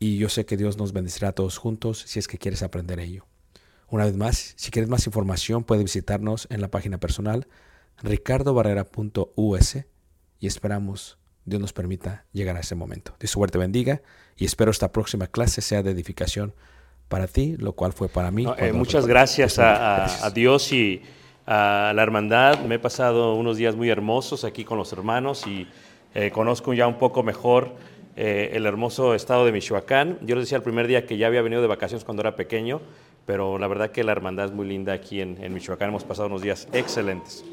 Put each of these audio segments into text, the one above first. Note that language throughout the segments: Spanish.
y yo sé que Dios nos bendecirá a todos juntos si es que quieres aprender ello. Una vez más, si quieres más información, puedes visitarnos en la página personal ricardobarrera.us y esperamos Dios nos permita llegar a ese momento. Dios suerte bendiga y espero esta próxima clase sea de edificación para ti, lo cual fue para mí. No, eh, muchas a- gracias. a Dios y a la hermandad. Me he pasado unos días muy hermosos aquí con los hermanos y eh, conozco ya un poco mejor eh, el hermoso estado de Michoacán. Yo les decía el primer día que ya había venido de vacaciones cuando era pequeño, pero la verdad que la hermandad es muy linda aquí en, Michoacán. Hemos pasado unos días excelentes.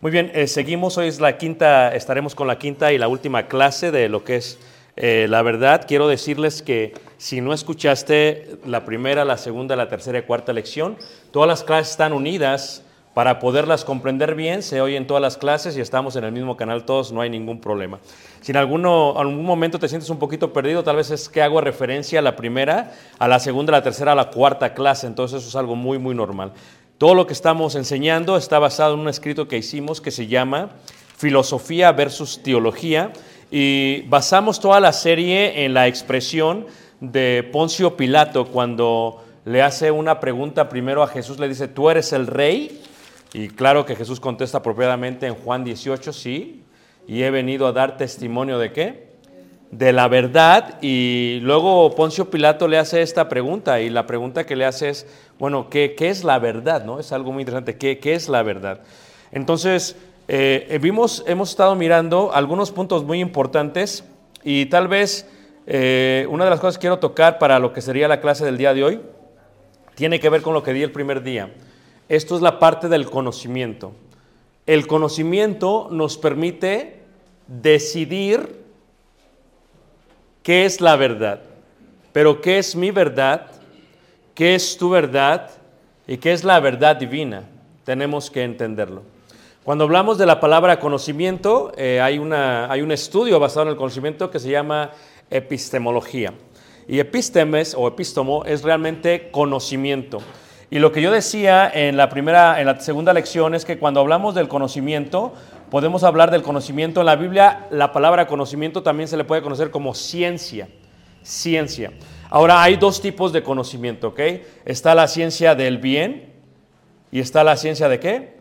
Muy bien, eh, seguimos. Hoy es la quinta, estaremos con la quinta y la última clase de lo que es eh, la verdad. Quiero decirles que si no escuchaste la primera, la segunda, la tercera y cuarta lección, todas las clases están unidas para poderlas comprender bien. Se oyen todas las clases y estamos en el mismo canal todos, no hay ningún problema. Si en alguno, algún momento te sientes un poquito perdido, tal vez es que hago referencia a la primera, a la segunda, a la tercera, a la cuarta clase. Entonces eso es algo muy, muy normal. Todo lo que estamos enseñando está basado en un escrito que hicimos que se llama Filosofía versus Teología y basamos toda la serie en la expresión de Poncio Pilato cuando le hace una pregunta primero a Jesús, le dice, ¿tú eres el rey? Y claro que Jesús contesta apropiadamente en Juan 18, sí, y he venido a dar testimonio de qué? de la verdad y luego Poncio Pilato le hace esta pregunta y la pregunta que le hace es, bueno, ¿qué, qué es la verdad? ¿no? Es algo muy interesante, ¿qué, qué es la verdad? Entonces, eh, vimos, hemos estado mirando algunos puntos muy importantes y tal vez eh, una de las cosas que quiero tocar para lo que sería la clase del día de hoy tiene que ver con lo que di el primer día. Esto es la parte del conocimiento. El conocimiento nos permite decidir qué es la verdad, pero qué es mi verdad, qué es tu verdad y qué es la verdad divina. Tenemos que entenderlo. Cuando hablamos de la palabra conocimiento, eh, hay, una, hay un estudio basado en el conocimiento que se llama epistemología. Y epistemes o epístomo es realmente conocimiento. Y lo que yo decía en la primera, en la segunda lección es que cuando hablamos del conocimiento, podemos hablar del conocimiento. En la Biblia, la palabra conocimiento también se le puede conocer como ciencia. Ciencia. Ahora, hay dos tipos de conocimiento, ¿ok? Está la ciencia del bien y está la ciencia de qué?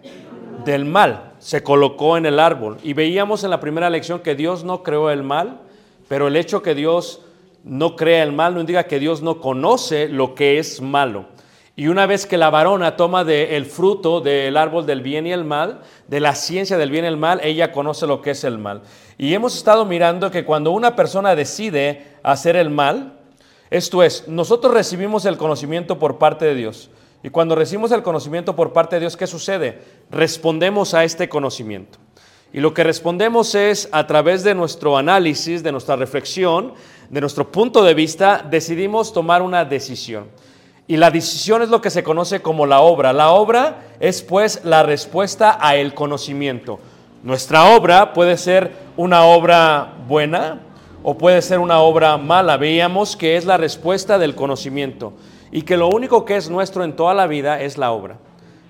Del mal. Se colocó en el árbol. Y veíamos en la primera lección que Dios no creó el mal, pero el hecho que Dios no crea el mal no indica que Dios no conoce lo que es malo. Y una vez que la varona toma del fruto del árbol del bien y el mal, de la ciencia del bien y el mal, ella conoce lo que es el mal. Y hemos estado mirando que cuando una persona decide hacer el mal, esto es, nosotros recibimos el conocimiento por parte de Dios. Y cuando recibimos el conocimiento por parte de Dios, ¿qué sucede? Respondemos a este conocimiento. Y lo que respondemos es a través de nuestro análisis, de nuestra reflexión, de nuestro punto de vista, decidimos tomar una decisión. Y la decisión es lo que se conoce como la obra. La obra es pues la respuesta a el conocimiento. Nuestra obra puede ser una obra buena o puede ser una obra mala. Veíamos que es la respuesta del conocimiento y que lo único que es nuestro en toda la vida es la obra.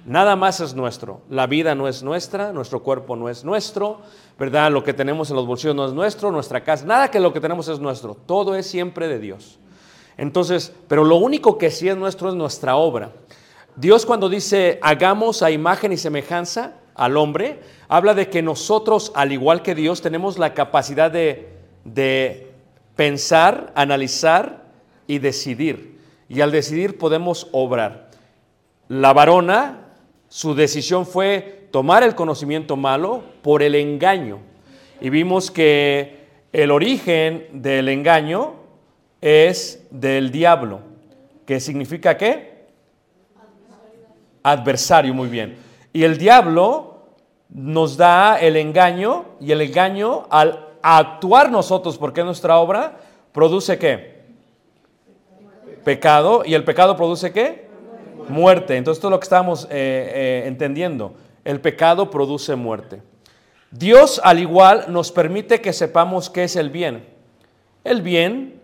Nada más es nuestro. La vida no es nuestra, nuestro cuerpo no es nuestro, ¿verdad? Lo que tenemos en los bolsillos no es nuestro, nuestra casa, nada que lo que tenemos es nuestro. Todo es siempre de Dios. Entonces, pero lo único que sí es nuestro es nuestra obra. Dios cuando dice hagamos a imagen y semejanza al hombre, habla de que nosotros, al igual que Dios, tenemos la capacidad de, de pensar, analizar y decidir. Y al decidir podemos obrar. La varona, su decisión fue tomar el conocimiento malo por el engaño. Y vimos que el origen del engaño es del diablo, que significa qué? Adversario, muy bien. Y el diablo nos da el engaño y el engaño al actuar nosotros, porque nuestra obra, produce qué? Pecado. ¿Y el pecado produce qué? Muerte. Entonces esto es lo que estamos eh, eh, entendiendo. El pecado produce muerte. Dios al igual nos permite que sepamos qué es el bien. El bien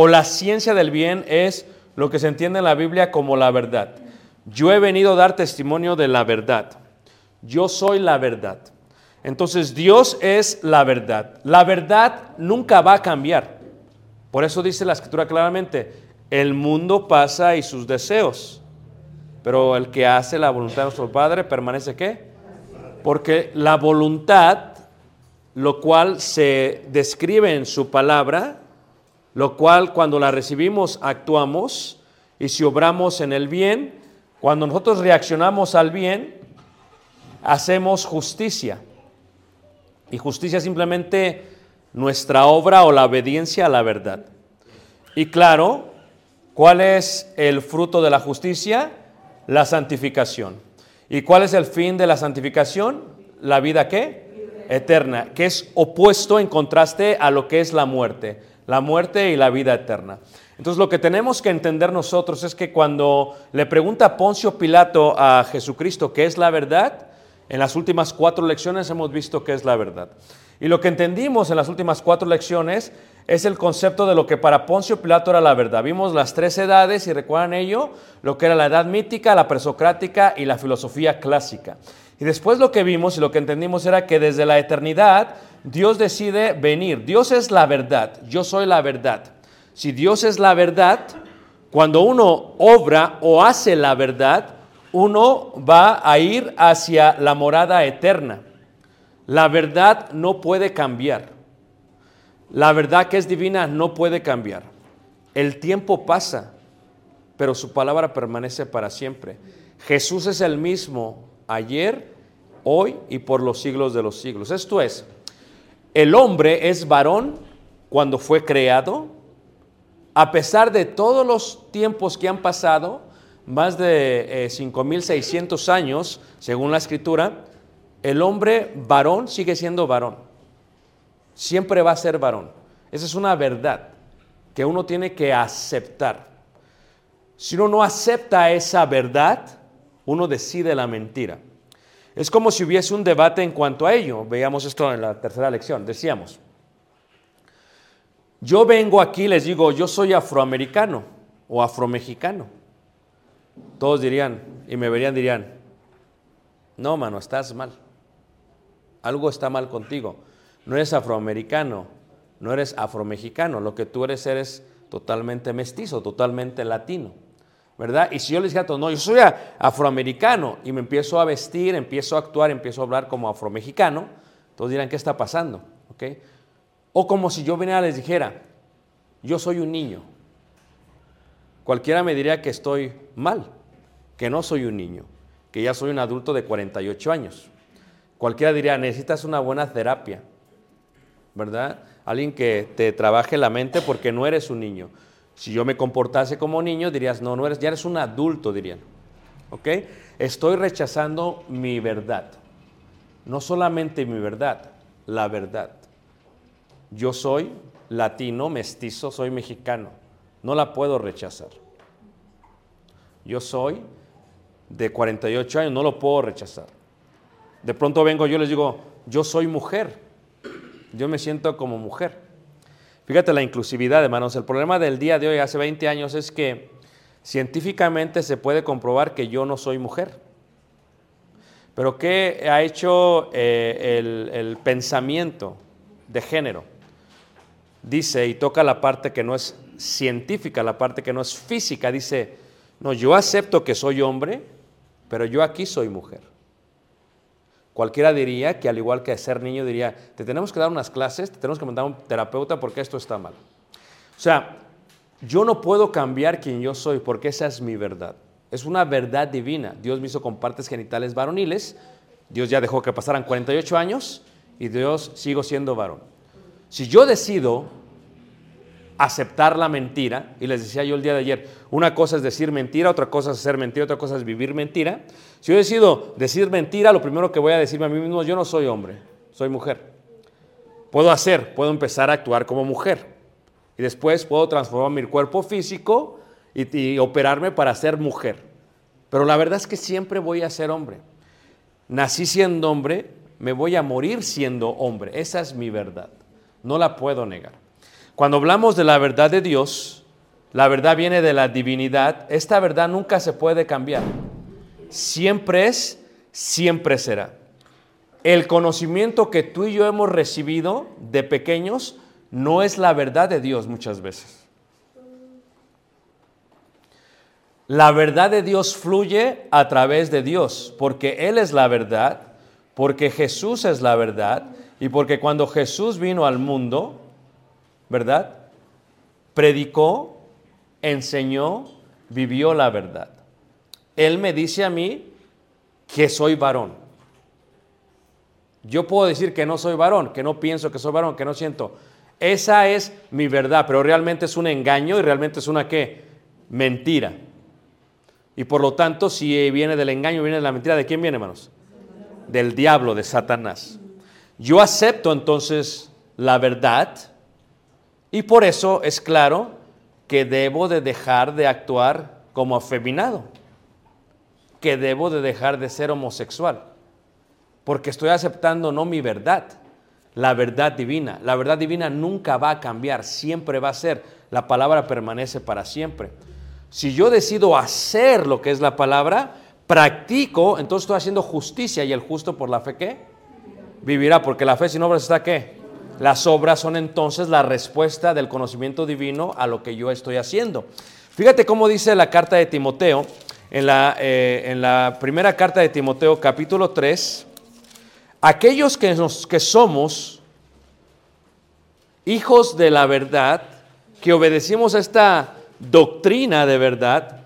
o la ciencia del bien es lo que se entiende en la Biblia como la verdad. Yo he venido a dar testimonio de la verdad. Yo soy la verdad. Entonces Dios es la verdad. La verdad nunca va a cambiar. Por eso dice la escritura claramente, el mundo pasa y sus deseos, pero el que hace la voluntad de nuestro Padre permanece qué? Porque la voluntad, lo cual se describe en su palabra, lo cual cuando la recibimos actuamos y si obramos en el bien, cuando nosotros reaccionamos al bien, hacemos justicia. Y justicia es simplemente nuestra obra o la obediencia a la verdad. Y claro, ¿cuál es el fruto de la justicia? La santificación. ¿Y cuál es el fin de la santificación? La vida qué? Eterna, que es opuesto en contraste a lo que es la muerte la muerte y la vida eterna. Entonces lo que tenemos que entender nosotros es que cuando le pregunta Poncio Pilato a Jesucristo qué es la verdad, en las últimas cuatro lecciones hemos visto qué es la verdad. Y lo que entendimos en las últimas cuatro lecciones es el concepto de lo que para Poncio Pilato era la verdad. Vimos las tres edades y recuerdan ello, lo que era la edad mítica, la presocrática y la filosofía clásica. Y después lo que vimos y lo que entendimos era que desde la eternidad Dios decide venir. Dios es la verdad, yo soy la verdad. Si Dios es la verdad, cuando uno obra o hace la verdad, uno va a ir hacia la morada eterna. La verdad no puede cambiar. La verdad que es divina no puede cambiar. El tiempo pasa, pero su palabra permanece para siempre. Jesús es el mismo ayer, hoy y por los siglos de los siglos. Esto es, el hombre es varón cuando fue creado, a pesar de todos los tiempos que han pasado, más de eh, 5.600 años, según la escritura, el hombre varón sigue siendo varón. Siempre va a ser varón. Esa es una verdad que uno tiene que aceptar. Si uno no acepta esa verdad, uno decide la mentira. Es como si hubiese un debate en cuanto a ello. Veamos esto en la tercera lección. Decíamos, yo vengo aquí les digo, yo soy afroamericano o afromexicano. Todos dirían, y me verían, dirían, no, mano, estás mal. Algo está mal contigo. No eres afroamericano, no eres afromexicano. Lo que tú eres, eres totalmente mestizo, totalmente latino. ¿Verdad? Y si yo les dijera, no, yo soy afroamericano y me empiezo a vestir, empiezo a actuar, empiezo a hablar como afromexicano, todos dirán, ¿qué está pasando? ¿Ok? O como si yo viniera y les dijera, yo soy un niño. Cualquiera me diría que estoy mal, que no soy un niño, que ya soy un adulto de 48 años. Cualquiera diría, necesitas una buena terapia, ¿verdad? Alguien que te trabaje la mente porque no eres un niño. Si yo me comportase como niño, dirías, no, no eres, ya eres un adulto, dirían. ¿Ok? Estoy rechazando mi verdad. No solamente mi verdad, la verdad. Yo soy latino, mestizo, soy mexicano. No la puedo rechazar. Yo soy de 48 años, no lo puedo rechazar. De pronto vengo yo les digo, yo soy mujer. Yo me siento como mujer. Fíjate la inclusividad, hermanos. El problema del día de hoy, hace 20 años, es que científicamente se puede comprobar que yo no soy mujer. Pero ¿qué ha hecho eh, el, el pensamiento de género? Dice, y toca la parte que no es científica, la parte que no es física, dice, no, yo acepto que soy hombre, pero yo aquí soy mujer. Cualquiera diría que al igual que ser niño diría, te tenemos que dar unas clases, te tenemos que mandar a un terapeuta porque esto está mal. O sea, yo no puedo cambiar quien yo soy porque esa es mi verdad. Es una verdad divina. Dios me hizo con partes genitales varoniles, Dios ya dejó que pasaran 48 años y Dios sigo siendo varón. Si yo decido aceptar la mentira, y les decía yo el día de ayer, una cosa es decir mentira, otra cosa es hacer mentira, otra cosa es vivir mentira. Si yo decido decir mentira, lo primero que voy a decirme a mí mismo, yo no soy hombre, soy mujer. Puedo hacer, puedo empezar a actuar como mujer. Y después puedo transformar mi cuerpo físico y, y operarme para ser mujer. Pero la verdad es que siempre voy a ser hombre. Nací siendo hombre, me voy a morir siendo hombre. Esa es mi verdad. No la puedo negar. Cuando hablamos de la verdad de Dios, la verdad viene de la divinidad. Esta verdad nunca se puede cambiar. Siempre es, siempre será. El conocimiento que tú y yo hemos recibido de pequeños no es la verdad de Dios muchas veces. La verdad de Dios fluye a través de Dios, porque Él es la verdad, porque Jesús es la verdad, y porque cuando Jesús vino al mundo, ¿verdad? Predicó, enseñó, vivió la verdad. Él me dice a mí que soy varón. Yo puedo decir que no soy varón, que no pienso que soy varón, que no siento. Esa es mi verdad, pero realmente es un engaño y realmente es una qué? Mentira. Y por lo tanto, si viene del engaño, viene de la mentira, ¿de quién viene, hermanos? Del diablo, de Satanás. Yo acepto entonces la verdad y por eso es claro que debo de dejar de actuar como afeminado, que debo de dejar de ser homosexual, porque estoy aceptando no mi verdad, la verdad divina. La verdad divina nunca va a cambiar, siempre va a ser, la palabra permanece para siempre. Si yo decido hacer lo que es la palabra, practico, entonces estoy haciendo justicia y el justo por la fe ¿qué? vivirá, porque la fe sin obras está qué? Las obras son entonces la respuesta del conocimiento divino a lo que yo estoy haciendo. Fíjate cómo dice la carta de Timoteo, en la, eh, en la primera carta de Timoteo capítulo 3, aquellos que, nos, que somos hijos de la verdad, que obedecimos esta doctrina de verdad,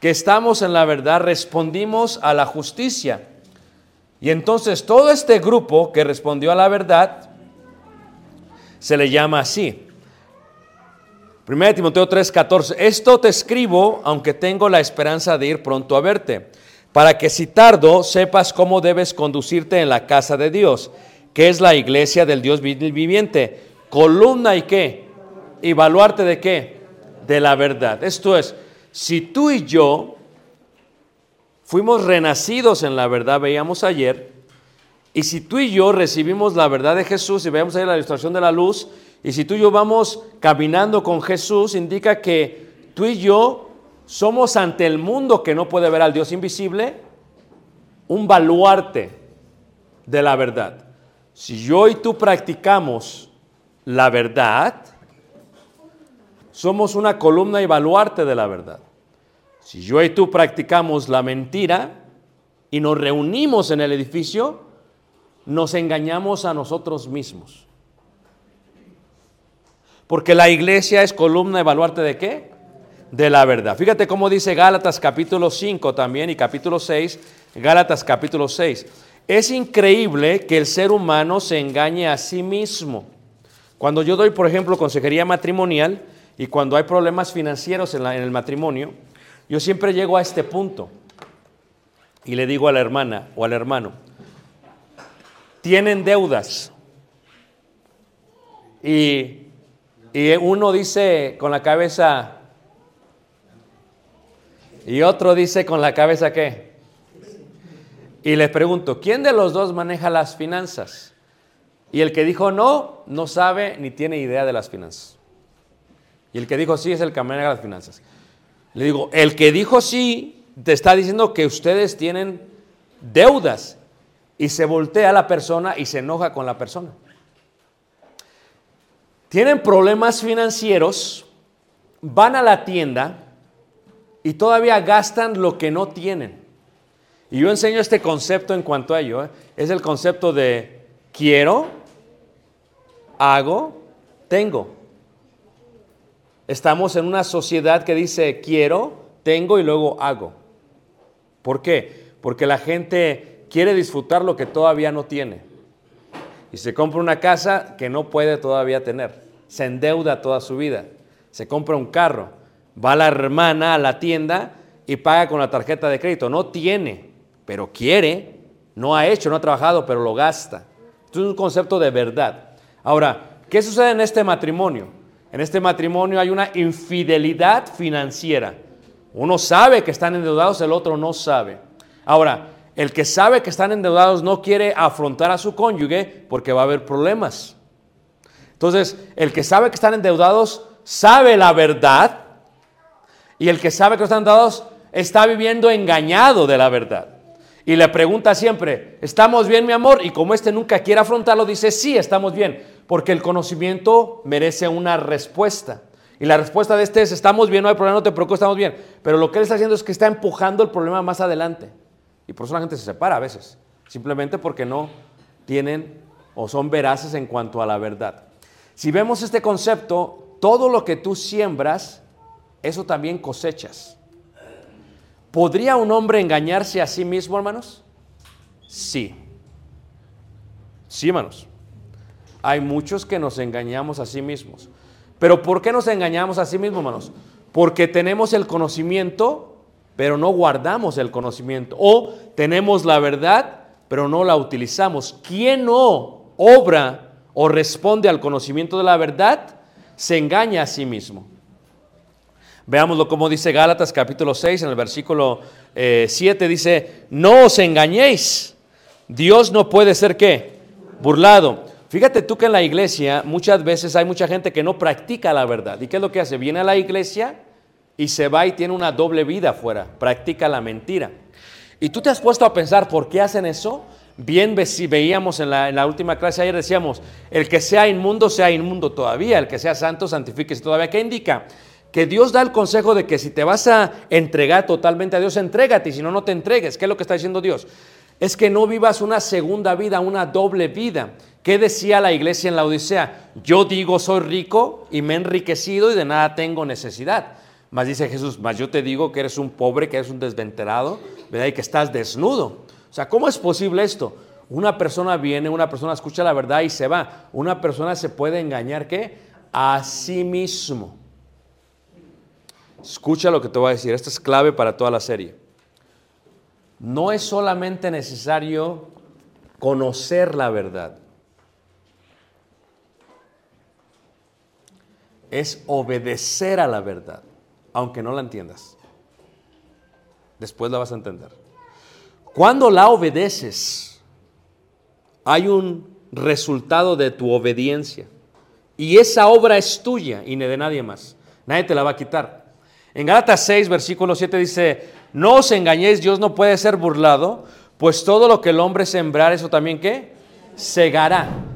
que estamos en la verdad, respondimos a la justicia. Y entonces todo este grupo que respondió a la verdad se le llama así. 1 Timoteo 3:14, esto te escribo aunque tengo la esperanza de ir pronto a verte, para que si tardo sepas cómo debes conducirte en la casa de Dios, que es la iglesia del Dios viviente, columna y qué, y baluarte de qué, de la verdad. Esto es, si tú y yo fuimos renacidos en la verdad, veíamos ayer, y si tú y yo recibimos la verdad de Jesús y veamos ahí la ilustración de la luz, y si tú y yo vamos caminando con Jesús, indica que tú y yo somos ante el mundo que no puede ver al Dios invisible, un baluarte de la verdad. Si yo y tú practicamos la verdad, somos una columna y baluarte de la verdad. Si yo y tú practicamos la mentira y nos reunimos en el edificio, nos engañamos a nosotros mismos. Porque la iglesia es columna y baluarte de qué? De la verdad. Fíjate cómo dice Gálatas capítulo 5 también y capítulo 6, Gálatas capítulo 6. Es increíble que el ser humano se engañe a sí mismo. Cuando yo doy, por ejemplo, consejería matrimonial y cuando hay problemas financieros en el matrimonio, yo siempre llego a este punto y le digo a la hermana o al hermano, tienen deudas. Y, y uno dice con la cabeza, y otro dice con la cabeza qué. Y les pregunto, ¿quién de los dos maneja las finanzas? Y el que dijo no, no sabe ni tiene idea de las finanzas. Y el que dijo sí es el que maneja las finanzas. Le digo, el que dijo sí te está diciendo que ustedes tienen deudas. Y se voltea la persona y se enoja con la persona. Tienen problemas financieros, van a la tienda y todavía gastan lo que no tienen. Y yo enseño este concepto en cuanto a ello. ¿eh? Es el concepto de quiero, hago, tengo. Estamos en una sociedad que dice quiero, tengo y luego hago. ¿Por qué? Porque la gente quiere disfrutar lo que todavía no tiene. Y se compra una casa que no puede todavía tener. Se endeuda toda su vida. Se compra un carro. Va la hermana a la tienda y paga con la tarjeta de crédito. No tiene, pero quiere. No ha hecho, no ha trabajado, pero lo gasta. Esto es un concepto de verdad. Ahora, ¿qué sucede en este matrimonio? En este matrimonio hay una infidelidad financiera. Uno sabe que están endeudados, el otro no sabe. Ahora, el que sabe que están endeudados no quiere afrontar a su cónyuge porque va a haber problemas. Entonces, el que sabe que están endeudados sabe la verdad y el que sabe que están endeudados está viviendo engañado de la verdad. Y le pregunta siempre, ¿estamos bien, mi amor? Y como este nunca quiere afrontarlo, dice, sí, estamos bien, porque el conocimiento merece una respuesta. Y la respuesta de este es, estamos bien, no hay problema, no te preocupes, estamos bien. Pero lo que él está haciendo es que está empujando el problema más adelante. Y por eso la gente se separa a veces, simplemente porque no tienen o son veraces en cuanto a la verdad. Si vemos este concepto, todo lo que tú siembras, eso también cosechas. ¿Podría un hombre engañarse a sí mismo, hermanos? Sí. Sí, hermanos. Hay muchos que nos engañamos a sí mismos. Pero ¿por qué nos engañamos a sí mismos, hermanos? Porque tenemos el conocimiento, pero no guardamos el conocimiento. O tenemos la verdad, pero no la utilizamos. ¿Quién no obra o responde al conocimiento de la verdad, se engaña a sí mismo? Veámoslo como dice Gálatas capítulo 6 en el versículo 7 dice, no os engañéis, Dios no puede ser qué? Burlado. Fíjate tú que en la iglesia muchas veces hay mucha gente que no practica la verdad. ¿Y qué es lo que hace? Viene a la iglesia y se va y tiene una doble vida afuera, practica la mentira. Y tú te has puesto a pensar por qué hacen eso. Bien si veíamos en la, en la última clase ayer, decíamos, el que sea inmundo, sea inmundo todavía, el que sea santo, santifíquese todavía. ¿Qué indica? Que Dios da el consejo de que si te vas a entregar totalmente a Dios, entrégate, y si no, no te entregues. ¿Qué es lo que está diciendo Dios? Es que no vivas una segunda vida, una doble vida. ¿Qué decía la iglesia en la Odisea? Yo digo soy rico y me he enriquecido y de nada tengo necesidad. Mas dice Jesús, mas yo te digo que eres un pobre, que eres un desventerado, ¿verdad? Y que estás desnudo. O sea, ¿cómo es posible esto? Una persona viene, una persona escucha la verdad y se va. Una persona se puede engañar, ¿qué? A sí mismo. Escucha lo que te voy a decir, esto es clave para toda la serie. No es solamente necesario conocer la verdad, es obedecer a la verdad, aunque no la entiendas. Después la vas a entender. Cuando la obedeces, hay un resultado de tu obediencia. Y esa obra es tuya y de nadie más. Nadie te la va a quitar. En Gálatas 6, versículo 7 dice, no os engañéis, Dios no puede ser burlado, pues todo lo que el hombre sembrar, eso también qué? Segará.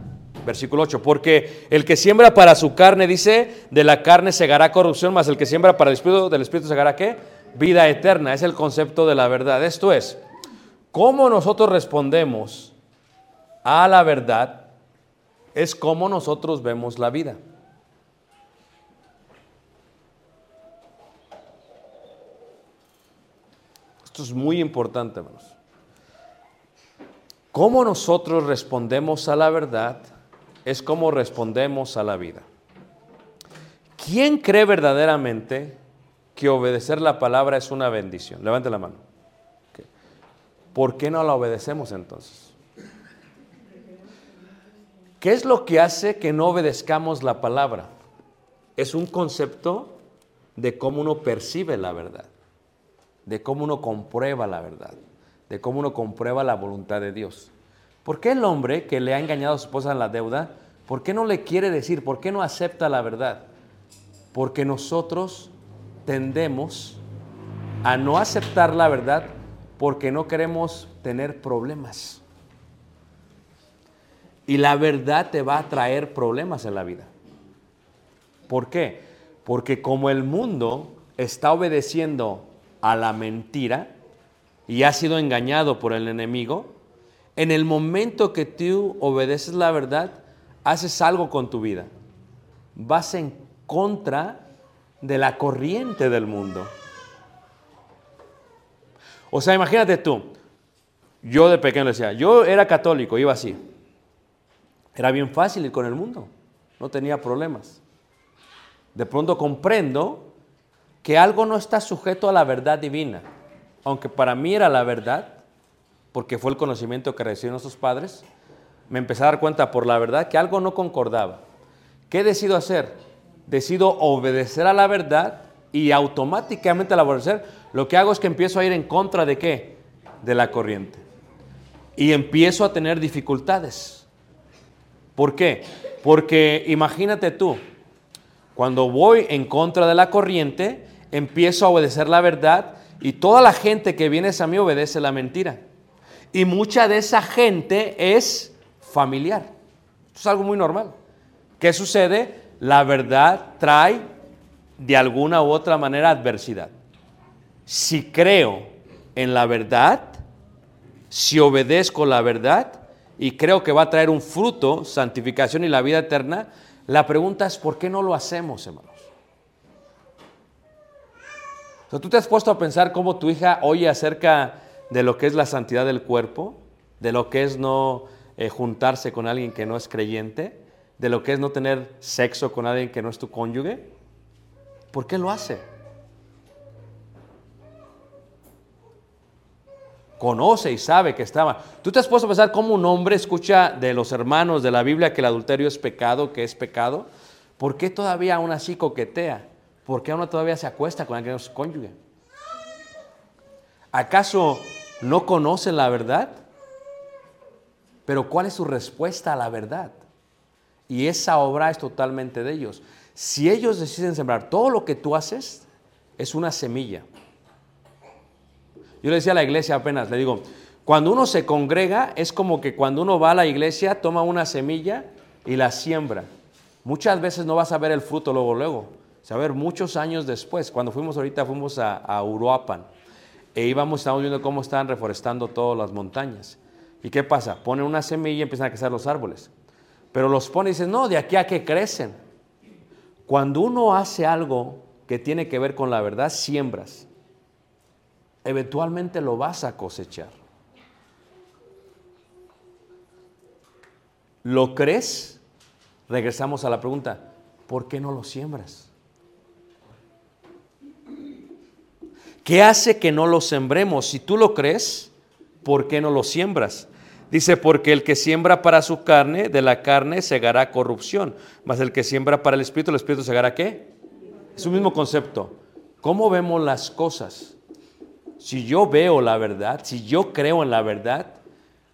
Versículo 8, porque el que siembra para su carne, dice, de la carne segará corrupción, más el que siembra para el espíritu, del espíritu segará qué? Vida eterna. Es el concepto de la verdad. Esto es, cómo nosotros respondemos a la verdad es cómo nosotros vemos la vida. Esto es muy importante, hermanos. Cómo nosotros respondemos a la verdad es cómo respondemos a la vida. ¿Quién cree verdaderamente que obedecer la palabra es una bendición? Levante la mano. ¿Por qué no la obedecemos entonces? ¿Qué es lo que hace que no obedezcamos la palabra? Es un concepto de cómo uno percibe la verdad, de cómo uno comprueba la verdad, de cómo uno comprueba la voluntad de Dios. ¿Por qué el hombre que le ha engañado a su esposa en la deuda, por qué no le quiere decir, por qué no acepta la verdad? Porque nosotros tendemos a no aceptar la verdad porque no queremos tener problemas. Y la verdad te va a traer problemas en la vida. ¿Por qué? Porque como el mundo está obedeciendo a la mentira y ha sido engañado por el enemigo, en el momento que tú obedeces la verdad, haces algo con tu vida. Vas en contra de la corriente del mundo. O sea, imagínate tú, yo de pequeño decía, yo era católico, iba así. Era bien fácil ir con el mundo, no tenía problemas. De pronto comprendo que algo no está sujeto a la verdad divina, aunque para mí era la verdad, porque fue el conocimiento que recibieron nuestros padres, me empecé a dar cuenta por la verdad que algo no concordaba. ¿Qué decido hacer? Decido obedecer a la verdad y automáticamente al obedecer, lo que hago es que empiezo a ir en contra de qué? De la corriente. Y empiezo a tener dificultades. ¿Por qué? Porque imagínate tú, cuando voy en contra de la corriente, empiezo a obedecer la verdad y toda la gente que viene a mí obedece la mentira. Y mucha de esa gente es familiar. Esto es algo muy normal. ¿Qué sucede? La verdad trae de alguna u otra manera adversidad. Si creo en la verdad, si obedezco la verdad y creo que va a traer un fruto, santificación y la vida eterna, la pregunta es ¿por qué no lo hacemos, hermanos? O sea, ¿Tú te has puesto a pensar cómo tu hija oye acerca de lo que es la santidad del cuerpo, de lo que es no eh, juntarse con alguien que no es creyente, de lo que es no tener sexo con alguien que no es tu cónyuge? ¿Por qué lo hace? Conoce y sabe que estaba. ¿Tú te has puesto a pensar cómo un hombre escucha de los hermanos de la Biblia que el adulterio es pecado, que es pecado? ¿Por qué todavía aún así coquetea? ¿Por qué aún todavía se acuesta con alguien que no es su cónyuge? ¿Acaso no conocen la verdad? Pero ¿cuál es su respuesta a la verdad? Y esa obra es totalmente de ellos. Si ellos deciden sembrar todo lo que tú haces, es una semilla. Yo le decía a la iglesia apenas, le digo, cuando uno se congrega es como que cuando uno va a la iglesia, toma una semilla y la siembra. Muchas veces no vas a ver el fruto luego, luego. Va a ver muchos años después. Cuando fuimos ahorita, fuimos a Uruapan e íbamos, estábamos viendo cómo estaban reforestando todas las montañas. ¿Y qué pasa? Ponen una semilla y empiezan a crecer los árboles. Pero los pone y dice, no, de aquí a que crecen. Cuando uno hace algo que tiene que ver con la verdad, siembras. Eventualmente lo vas a cosechar. ¿Lo crees? Regresamos a la pregunta, ¿por qué no lo siembras? ¿Qué hace que no lo sembremos? Si tú lo crees, ¿por qué no lo siembras? Dice, porque el que siembra para su carne, de la carne segará corrupción, mas el que siembra para el espíritu, el espíritu segará qué? Es un mismo concepto. ¿Cómo vemos las cosas? Si yo veo la verdad, si yo creo en la verdad,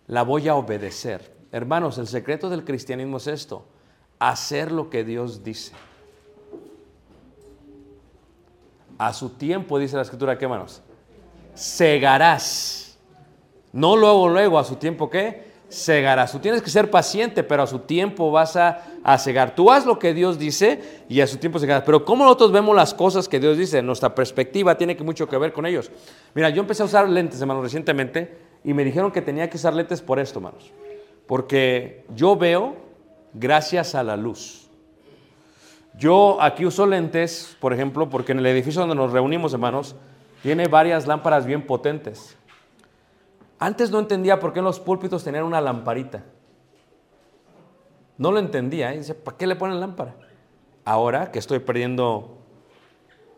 la voy a obedecer. Hermanos, el secreto del cristianismo es esto, hacer lo que Dios dice. A su tiempo, dice la escritura, ¿qué hermanos? Segarás. No luego, luego, a su tiempo, ¿qué? Segarás. Tú tienes que ser paciente, pero a su tiempo vas a, a cegar. Tú haz lo que Dios dice y a su tiempo segarás. Pero ¿cómo nosotros vemos las cosas que Dios dice? Nuestra perspectiva tiene que mucho que ver con ellos. Mira, yo empecé a usar lentes, hermanos, recientemente y me dijeron que tenía que usar lentes por esto, hermanos. Porque yo veo gracias a la luz. Yo aquí uso lentes, por ejemplo, porque en el edificio donde nos reunimos, hermanos, tiene varias lámparas bien potentes. Antes no entendía por qué en los púlpitos tenían una lamparita. No lo entendía. ¿eh? Dice, ¿para qué le ponen lámpara? Ahora que estoy perdiendo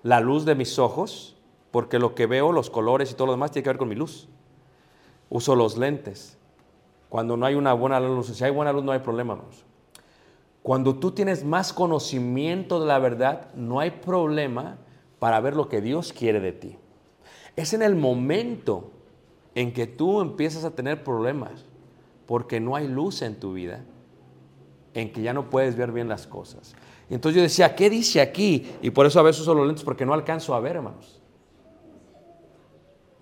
la luz de mis ojos, porque lo que veo, los colores y todo lo demás tiene que ver con mi luz. Uso los lentes. Cuando no hay una buena luz, si hay buena luz no hay problema. Hermanos. Cuando tú tienes más conocimiento de la verdad, no hay problema para ver lo que Dios quiere de ti. Es en el momento en que tú empiezas a tener problemas porque no hay luz en tu vida, en que ya no puedes ver bien las cosas. Y entonces yo decía, ¿qué dice aquí? Y por eso a veces uso los lentes porque no alcanzo a ver, hermanos.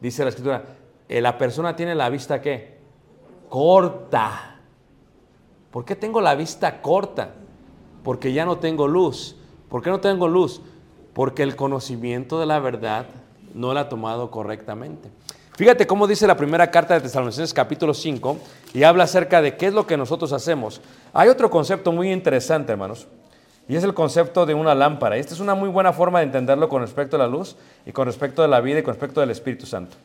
Dice la escritura, eh, la persona tiene la vista qué? Corta. ¿Por qué tengo la vista corta? Porque ya no tengo luz. ¿Por qué no tengo luz? Porque el conocimiento de la verdad no la ha tomado correctamente. Fíjate cómo dice la primera carta de Tesalonicenses capítulo 5 y habla acerca de qué es lo que nosotros hacemos. Hay otro concepto muy interesante, hermanos, y es el concepto de una lámpara. Esta es una muy buena forma de entenderlo con respecto a la luz y con respecto a la vida y con respecto al Espíritu Santo.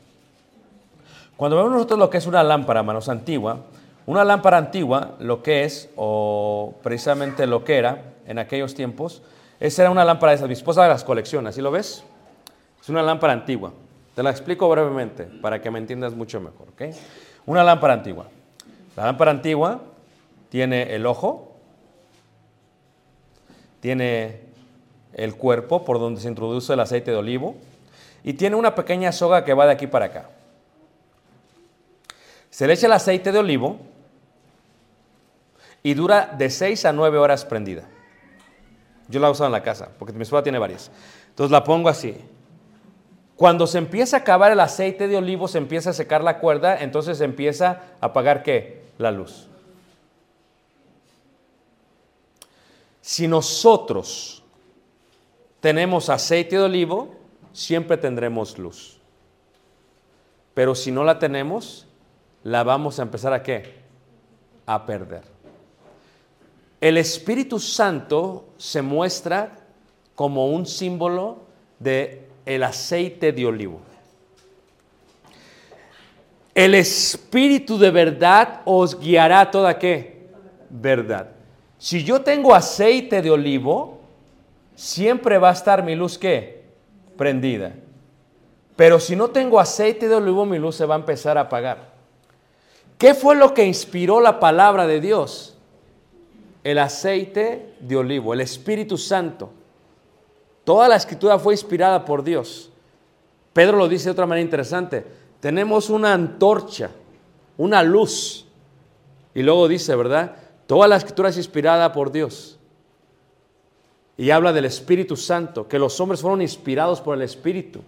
Cuando vemos nosotros lo que es una lámpara, hermanos, antigua, una lámpara antigua, lo que es, o precisamente lo que era en aquellos tiempos, esa era una lámpara de esas. Mi esposa las colecciona, ¿sí lo ves? Es una lámpara antigua. Te la explico brevemente para que me entiendas mucho mejor. ¿ok? Una lámpara antigua. La lámpara antigua tiene el ojo, tiene el cuerpo por donde se introduce el aceite de olivo y tiene una pequeña soga que va de aquí para acá. Se le echa el aceite de olivo y dura de 6 a 9 horas prendida. Yo la he usado en la casa, porque mi esposa tiene varias. Entonces la pongo así. Cuando se empieza a acabar el aceite de olivo, se empieza a secar la cuerda, entonces se empieza a apagar qué? La luz. Si nosotros tenemos aceite de olivo, siempre tendremos luz. Pero si no la tenemos, la vamos a empezar a qué? A perder. El Espíritu Santo se muestra como un símbolo de el aceite de olivo. El Espíritu de verdad os guiará toda qué? Verdad. Si yo tengo aceite de olivo, siempre va a estar mi luz qué? Prendida. Pero si no tengo aceite de olivo, mi luz se va a empezar a apagar. ¿Qué fue lo que inspiró la palabra de Dios? El aceite de olivo, el Espíritu Santo. Toda la escritura fue inspirada por Dios. Pedro lo dice de otra manera interesante. Tenemos una antorcha, una luz. Y luego dice, ¿verdad? Toda la escritura es inspirada por Dios. Y habla del Espíritu Santo, que los hombres fueron inspirados por el Espíritu.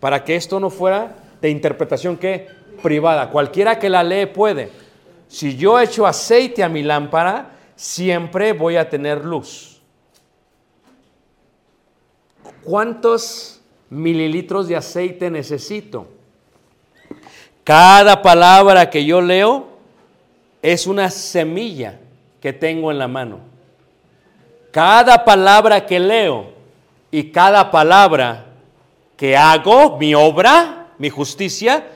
Para que esto no fuera de interpretación que privada. Cualquiera que la lee puede. Si yo echo aceite a mi lámpara, siempre voy a tener luz. ¿Cuántos mililitros de aceite necesito? Cada palabra que yo leo es una semilla que tengo en la mano. Cada palabra que leo y cada palabra que hago, mi obra, mi justicia,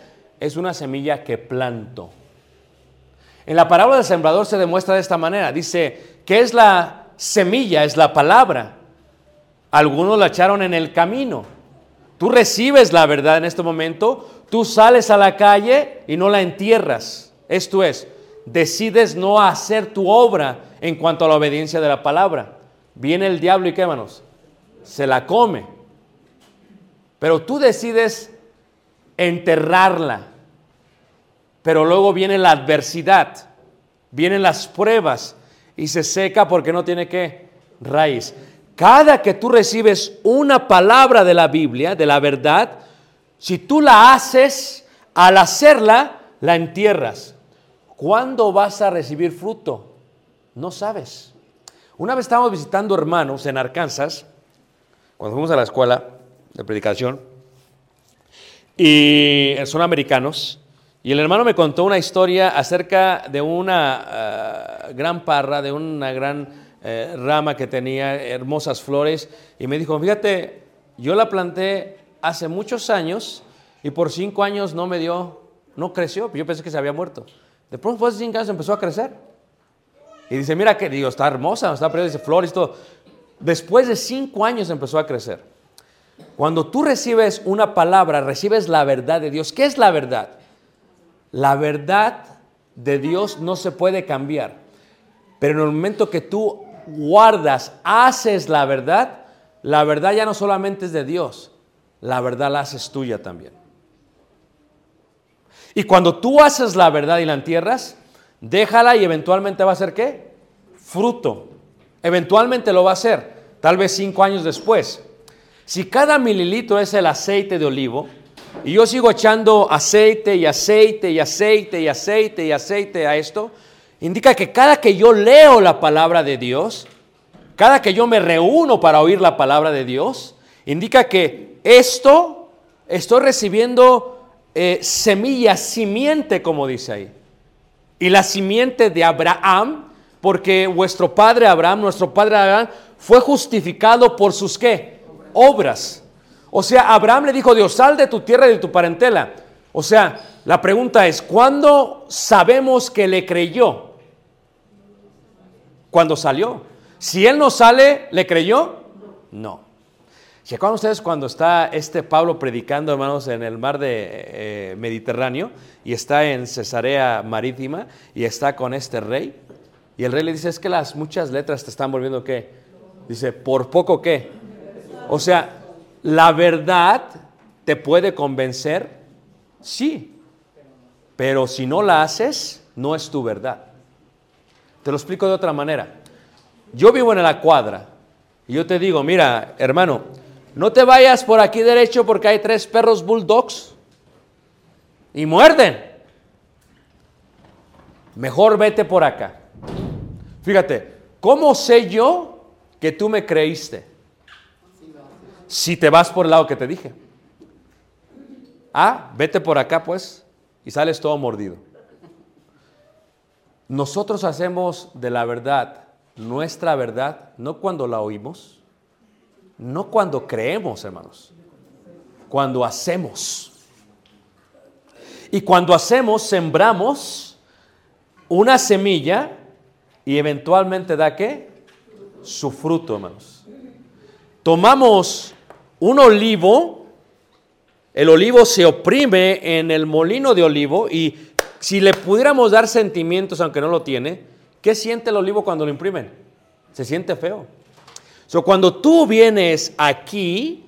es una semilla que planto. En la parábola del sembrador se demuestra de esta manera. Dice, ¿qué es la semilla? Es la palabra. Algunos la echaron en el camino. Tú recibes la verdad en este momento, tú sales a la calle y no la entierras. Esto es, decides no hacer tu obra en cuanto a la obediencia de la palabra. Viene el diablo y qué, manos? Se la come. Pero tú decides enterrarla. Pero luego viene la adversidad, vienen las pruebas y se seca porque no tiene qué raíz. Cada que tú recibes una palabra de la Biblia, de la verdad, si tú la haces, al hacerla, la entierras. ¿Cuándo vas a recibir fruto? No sabes. Una vez estábamos visitando hermanos en Arkansas, cuando fuimos a la escuela de predicación, y son americanos, y el hermano me contó una historia acerca de una ah, gran parra, de una gran eh, rama que tenía hermosas flores, y me dijo, fíjate, yo la planté hace muchos años y por cinco años no me dio, no creció, yo pensé que se había muerto. De pronto, después de cinco años empezó a crecer. Y dice, mira que digo, está hermosa, está preciosa, dice flores, todo. Después de cinco años empezó a crecer. Cuando tú recibes una palabra, recibes la verdad de Dios. ¿Qué es la verdad? La verdad de Dios no se puede cambiar. Pero en el momento que tú guardas, haces la verdad, la verdad ya no solamente es de Dios, la verdad la haces tuya también. Y cuando tú haces la verdad y la entierras, déjala y eventualmente va a ser qué? Fruto. Eventualmente lo va a hacer, tal vez cinco años después. Si cada mililitro es el aceite de olivo, y yo sigo echando aceite y aceite y aceite y aceite y aceite a esto, indica que cada que yo leo la palabra de Dios, cada que yo me reúno para oír la palabra de Dios, indica que esto estoy recibiendo eh, semilla, simiente, como dice ahí. Y la simiente de Abraham, porque vuestro padre Abraham, nuestro padre Abraham, fue justificado por sus qué? Obras. O sea, Abraham le dijo, Dios, sal de tu tierra y de tu parentela. O sea, la pregunta es, ¿cuándo sabemos que le creyó? Cuando salió. Si él no sale, ¿le creyó? No. ¿Se acuerdan ustedes cuando está este Pablo predicando, hermanos, en el mar de eh, Mediterráneo y está en Cesarea Marítima y está con este rey? Y el rey le dice, es que las muchas letras te están volviendo qué? Dice, por poco qué. O sea, la verdad te puede convencer, sí, pero si no la haces, no es tu verdad. Te lo explico de otra manera. Yo vivo en la cuadra y yo te digo, mira, hermano, no te vayas por aquí derecho porque hay tres perros bulldogs y muerden. Mejor vete por acá. Fíjate, ¿cómo sé yo que tú me creíste? Si te vas por el lado que te dije. Ah, vete por acá pues y sales todo mordido. Nosotros hacemos de la verdad nuestra verdad no cuando la oímos, no cuando creemos, hermanos, cuando hacemos. Y cuando hacemos, sembramos una semilla y eventualmente da qué? Su fruto, hermanos. Tomamos un olivo, el olivo se oprime en el molino de olivo y si le pudiéramos dar sentimientos, aunque no lo tiene, ¿qué siente el olivo cuando lo imprimen? Se siente feo. So, cuando tú vienes aquí,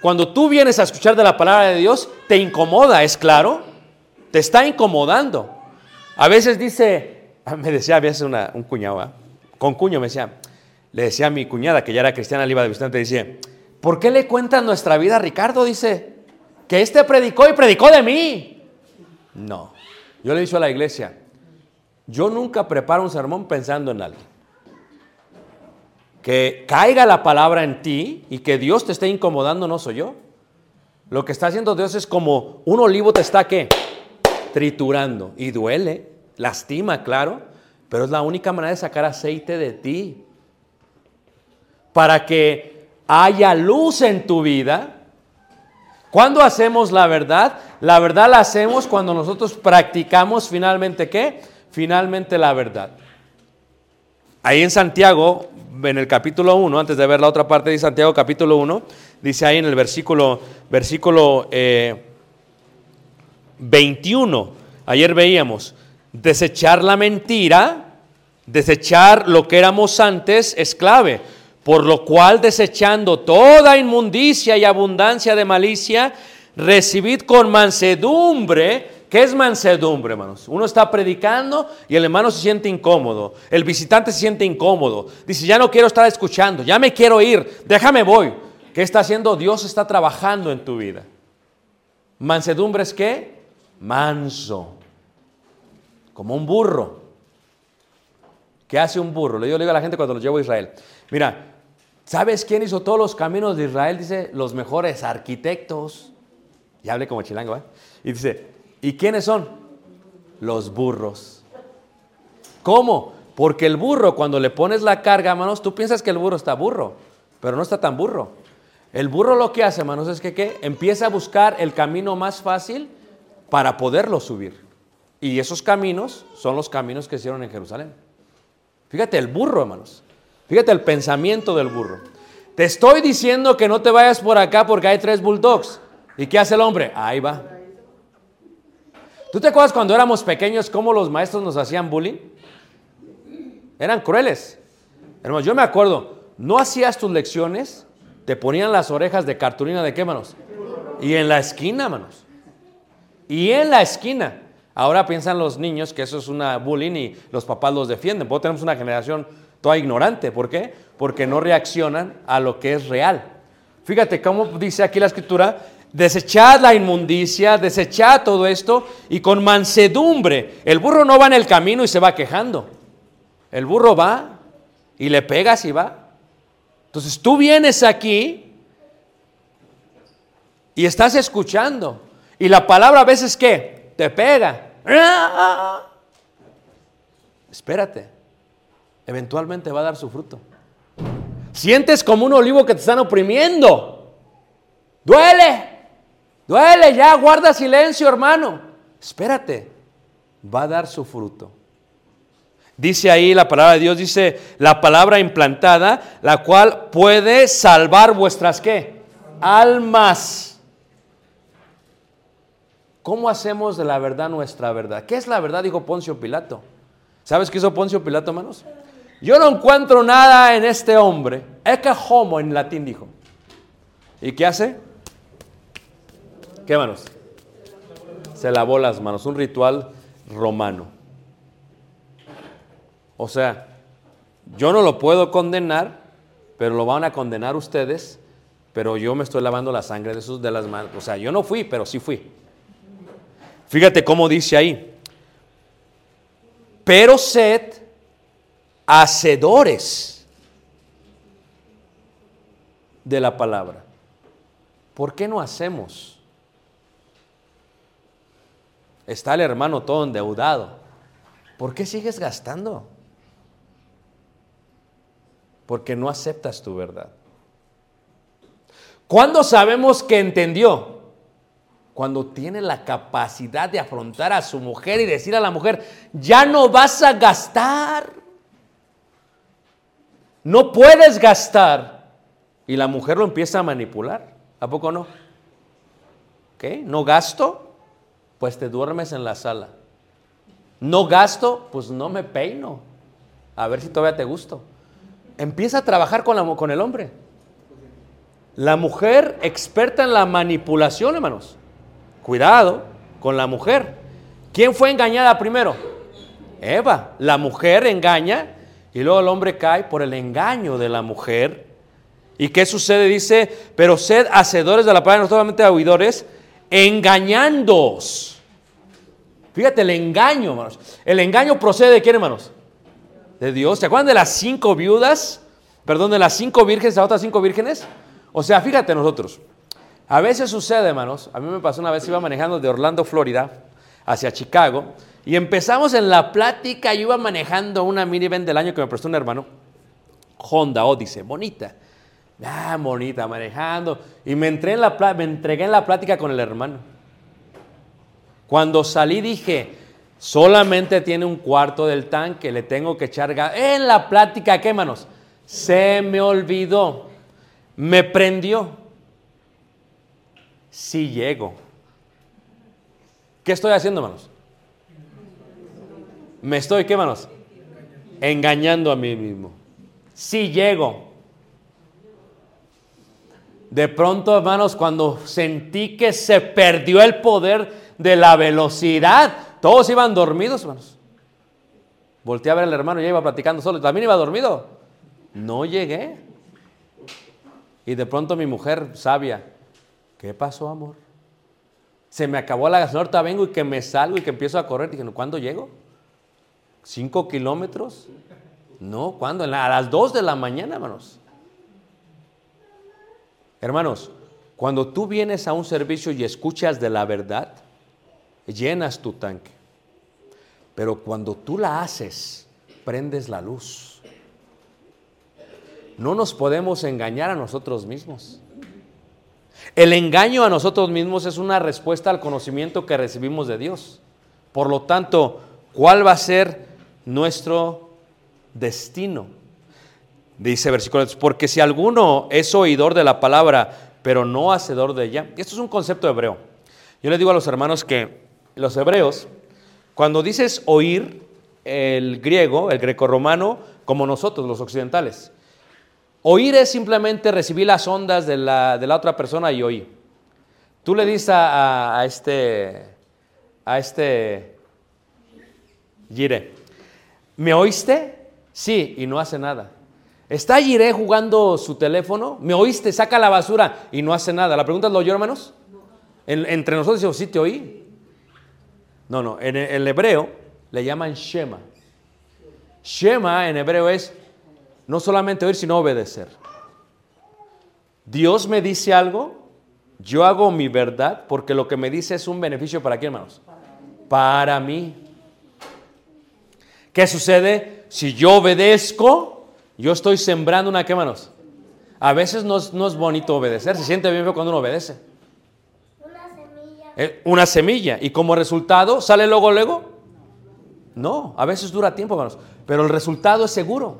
cuando tú vienes a escuchar de la palabra de Dios, te incomoda, es claro, te está incomodando. A veces dice, me decía a veces una, un cuñado, con cuño me decía, le decía a mi cuñada, que ya era cristiana, le iba de visitante, dice, ¿por qué le cuentan nuestra vida a Ricardo? Dice, que este predicó y predicó de mí. No, yo le he dicho a la iglesia, yo nunca preparo un sermón pensando en alguien que caiga la palabra en ti y que Dios te esté incomodando no soy yo. Lo que está haciendo Dios es como un olivo te está ¿qué? triturando y duele, lastima, claro, pero es la única manera de sacar aceite de ti. Para que haya luz en tu vida. ¿Cuándo hacemos la verdad? La verdad la hacemos cuando nosotros practicamos finalmente qué? Finalmente la verdad. Ahí en Santiago, en el capítulo 1, antes de ver la otra parte de Santiago capítulo 1, dice ahí en el versículo, versículo eh, 21, ayer veíamos, desechar la mentira, desechar lo que éramos antes es clave, por lo cual desechando toda inmundicia y abundancia de malicia, recibid con mansedumbre. ¿Qué es mansedumbre, hermanos? Uno está predicando y el hermano se siente incómodo. El visitante se siente incómodo. Dice, ya no quiero estar escuchando, ya me quiero ir, déjame voy. ¿Qué está haciendo? Dios está trabajando en tu vida. Mansedumbre es qué? Manso. Como un burro. ¿Qué hace un burro? Digo, le digo a la gente cuando los llevo a Israel. Mira, ¿sabes quién hizo todos los caminos de Israel? Dice, los mejores arquitectos. Y hable como chilango, ¿eh? Y dice, ¿y quiénes son? Los burros. ¿Cómo? Porque el burro, cuando le pones la carga, hermanos, tú piensas que el burro está burro, pero no está tan burro. El burro lo que hace, hermanos, es que ¿qué? empieza a buscar el camino más fácil para poderlo subir. Y esos caminos son los caminos que hicieron en Jerusalén. Fíjate el burro, hermanos. Fíjate el pensamiento del burro. Te estoy diciendo que no te vayas por acá porque hay tres bulldogs. ¿Y qué hace el hombre? Ahí va. ¿Tú te acuerdas cuando éramos pequeños cómo los maestros nos hacían bullying? Eran crueles. Hermanos, yo me acuerdo, no hacías tus lecciones, te ponían las orejas de cartulina de qué, manos? Y en la esquina, manos. Y en la esquina. Ahora piensan los niños que eso es una bullying y los papás los defienden. Pues tenemos una generación toda ignorante. ¿Por qué? Porque no reaccionan a lo que es real. Fíjate cómo dice aquí la escritura, desechad la inmundicia, desechad todo esto y con mansedumbre. El burro no va en el camino y se va quejando. El burro va y le pegas y va. Entonces tú vienes aquí y estás escuchando. Y la palabra a veces ¿qué? Te pega. Espérate. Eventualmente va a dar su fruto. Sientes como un olivo que te están oprimiendo. Duele. Duele. Ya guarda silencio, hermano. Espérate. Va a dar su fruto. Dice ahí la palabra de Dios, dice la palabra implantada, la cual puede salvar vuestras qué? Almas. ¿Cómo hacemos de la verdad nuestra verdad? ¿Qué es la verdad? Dijo Poncio Pilato. ¿Sabes qué hizo Poncio Pilato, hermanos? Yo no encuentro nada en este hombre. que homo en latín dijo. ¿Y qué hace? ¿Qué manos? Se lavó las manos. Un ritual romano. O sea, yo no lo puedo condenar, pero lo van a condenar ustedes, pero yo me estoy lavando la sangre de sus de las manos. O sea, yo no fui, pero sí fui. Fíjate cómo dice ahí. Pero sed hacedores de la palabra. ¿Por qué no hacemos? Está el hermano todo endeudado. ¿Por qué sigues gastando? Porque no aceptas tu verdad. ¿Cuándo sabemos que entendió? Cuando tiene la capacidad de afrontar a su mujer y decir a la mujer, ya no vas a gastar. No puedes gastar. Y la mujer lo empieza a manipular. ¿A poco no? ¿Qué? ¿No gasto? Pues te duermes en la sala. ¿No gasto? Pues no me peino. A ver si todavía te gusto. Empieza a trabajar con, con el hombre. La mujer experta en la manipulación, hermanos. Cuidado con la mujer. ¿Quién fue engañada primero? Eva. La mujer engaña y luego el hombre cae por el engaño de la mujer. ¿Y qué sucede? Dice, pero sed hacedores de la palabra, no solamente oidores, engañándoos. Fíjate el engaño, hermanos. El engaño procede de quién, hermanos? De Dios. ¿Se acuerdan de las cinco viudas? Perdón, de las cinco vírgenes, las otras cinco vírgenes. O sea, fíjate nosotros. A veces sucede, hermanos. A mí me pasó una vez, iba manejando de Orlando, Florida, hacia Chicago. Y empezamos en la plática, yo iba manejando una minivan del año que me prestó un hermano, Honda Odyssey, bonita. Ah, bonita, manejando. Y me, entré en la, me entregué en la plática con el hermano. Cuando salí dije, solamente tiene un cuarto del tanque, le tengo que echar. En la plática, ¿qué manos? Se me olvidó, me prendió. Sí llego. ¿Qué estoy haciendo, manos? Me estoy, ¿qué manos? Engañando a mí mismo. Sí llego. De pronto, hermanos, cuando sentí que se perdió el poder de la velocidad, todos iban dormidos, hermanos. Volteé a ver al hermano, ya iba platicando solo, también iba dormido. No llegué. Y de pronto mi mujer sabia, ¿qué pasó, amor? Se me acabó la gasolina, ahorita vengo y que me salgo y que empiezo a correr. Dije, ¿cuándo llego? ¿Cinco kilómetros? No, ¿cuándo? A las dos de la mañana, hermanos. Hermanos, cuando tú vienes a un servicio y escuchas de la verdad, llenas tu tanque. Pero cuando tú la haces, prendes la luz. No nos podemos engañar a nosotros mismos. El engaño a nosotros mismos es una respuesta al conocimiento que recibimos de Dios. Por lo tanto, ¿cuál va a ser nuestro destino? Dice versículo 3, porque si alguno es oidor de la palabra, pero no hacedor de ella, esto es un concepto hebreo. Yo le digo a los hermanos que los hebreos, cuando dices oír, el griego, el grecorromano, como nosotros, los occidentales, oír es simplemente recibir las ondas de la, de la otra persona y oír. Tú le dices a, a- a este, a este Yire, ¿me oíste? Sí, y no hace nada. ¿Está Yire jugando su teléfono? ¿Me oíste? Saca la basura y no hace nada. La pregunta es, ¿lo oyó, hermanos? En- entre nosotros decimos, sí, te oí. No, no, en el, el hebreo le llaman Shema. Shema en hebreo es no solamente oír, sino obedecer. Dios me dice algo, yo hago mi verdad, porque lo que me dice es un beneficio para quién, hermanos? Para mí. ¿Qué sucede? Si yo obedezco, yo estoy sembrando una, ¿qué, hermanos? A veces no es, no es bonito obedecer, se siente bien cuando uno obedece. Una semilla. Eh, Una semilla. Y como resultado, ¿sale luego, luego? No, a veces dura tiempo, hermanos. Pero el resultado es seguro.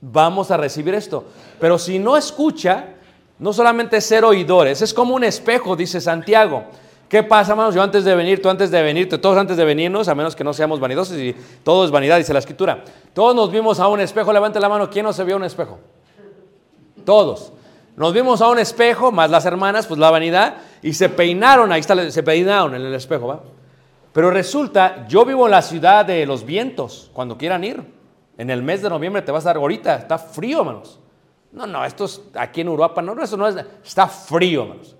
Vamos a recibir esto. Pero si no escucha, no solamente ser oidores, es como un espejo, dice Santiago. ¿Qué pasa, hermanos? Yo antes de venir, tú antes de venirte, todos antes de venirnos, a menos que no seamos vanidosos y todo es vanidad, dice la escritura. Todos nos vimos a un espejo, levante la mano, ¿quién no se vio a un espejo? Todos. Nos vimos a un espejo, más las hermanas, pues la vanidad, y se peinaron, ahí está, se peinaron en el espejo, ¿va? Pero resulta, yo vivo en la ciudad de los vientos, cuando quieran ir. En el mes de noviembre te vas a dar, ahorita está frío, hermanos. No, no, esto es aquí en Europa, no, eso no es, está frío, hermanos.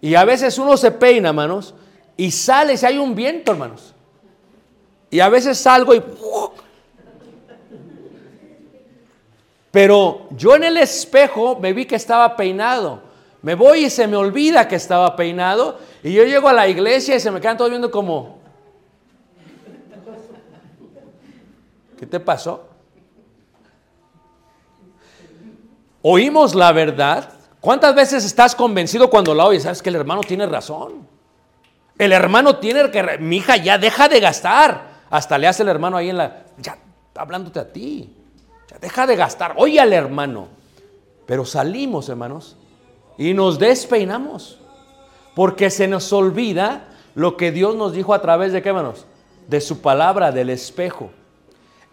Y a veces uno se peina, hermanos, y sale si hay un viento, hermanos. Y a veces salgo y... Pero yo en el espejo me vi que estaba peinado. Me voy y se me olvida que estaba peinado. Y yo llego a la iglesia y se me quedan todos viendo como... ¿Qué te pasó? Oímos la verdad. ¿Cuántas veces estás convencido cuando la oyes? Sabes que el hermano tiene razón. El hermano tiene que... Mi hija ya deja de gastar. Hasta le hace el hermano ahí en la... Ya, hablándote a ti. Ya, deja de gastar. Oye al hermano. Pero salimos, hermanos, y nos despeinamos. Porque se nos olvida lo que Dios nos dijo a través de qué, hermanos? De su palabra, del espejo.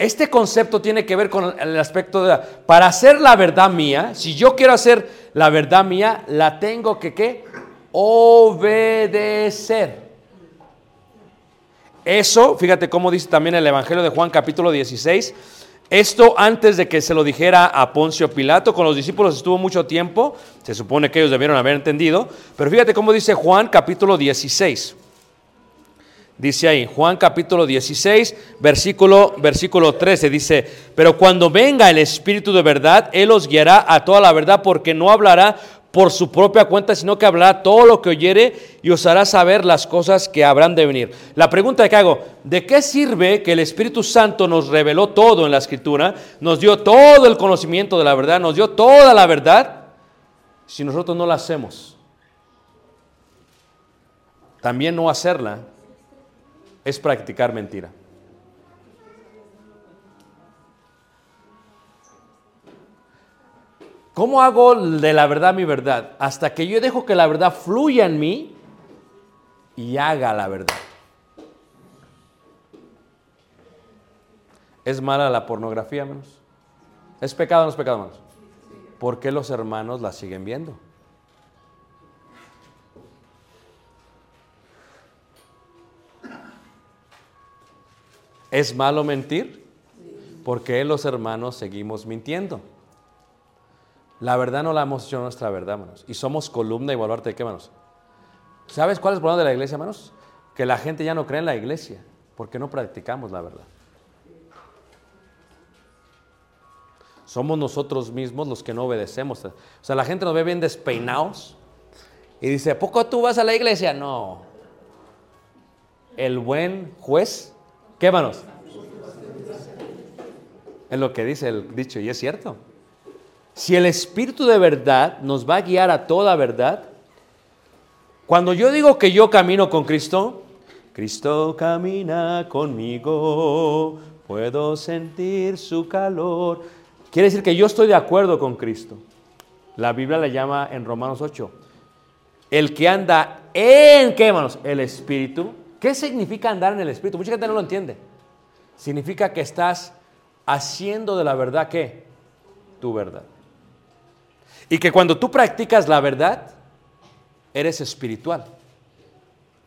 Este concepto tiene que ver con el aspecto de... para hacer la verdad mía, si yo quiero hacer la verdad mía, la tengo que, ¿qué? Obedecer. Eso, fíjate cómo dice también el Evangelio de Juan capítulo 16. Esto antes de que se lo dijera a Poncio Pilato, con los discípulos estuvo mucho tiempo, se supone que ellos debieron haber entendido, pero fíjate cómo dice Juan capítulo 16. Dice ahí, Juan capítulo 16, versículo, versículo 13, dice, pero cuando venga el Espíritu de verdad, Él os guiará a toda la verdad, porque no hablará por su propia cuenta, sino que hablará todo lo que oyere y os hará saber las cosas que habrán de venir. La pregunta que hago, ¿de qué sirve que el Espíritu Santo nos reveló todo en la Escritura, nos dio todo el conocimiento de la verdad, nos dio toda la verdad, si nosotros no la hacemos? También no hacerla es practicar mentira. ¿Cómo hago de la verdad mi verdad? Hasta que yo dejo que la verdad fluya en mí y haga la verdad. ¿Es mala la pornografía, hermanos? ¿Es pecado o no es pecado, hermanos? ¿Por qué los hermanos la siguen viendo? ¿Es malo mentir? ¿Por qué los hermanos seguimos mintiendo? La verdad no la hemos hecho nuestra verdad, hermanos. Y somos columna y baluarte de qué, hermanos. ¿Sabes cuál es el problema de la iglesia, hermanos? Que la gente ya no cree en la iglesia porque no practicamos la verdad. Somos nosotros mismos los que no obedecemos. O sea, la gente nos ve bien despeinados y dice, ¿a poco tú vas a la iglesia? No. El buen juez, ¿qué, hermanos? Es lo que dice el dicho y es cierto. Si el Espíritu de verdad nos va a guiar a toda verdad, cuando yo digo que yo camino con Cristo, Cristo camina conmigo, puedo sentir su calor. Quiere decir que yo estoy de acuerdo con Cristo. La Biblia le llama en Romanos 8, el que anda en, ¿qué hermanos? El Espíritu. ¿Qué significa andar en el Espíritu? Mucha gente no lo entiende. Significa que estás haciendo de la verdad, ¿qué? Tu verdad. Y que cuando tú practicas la verdad, eres espiritual.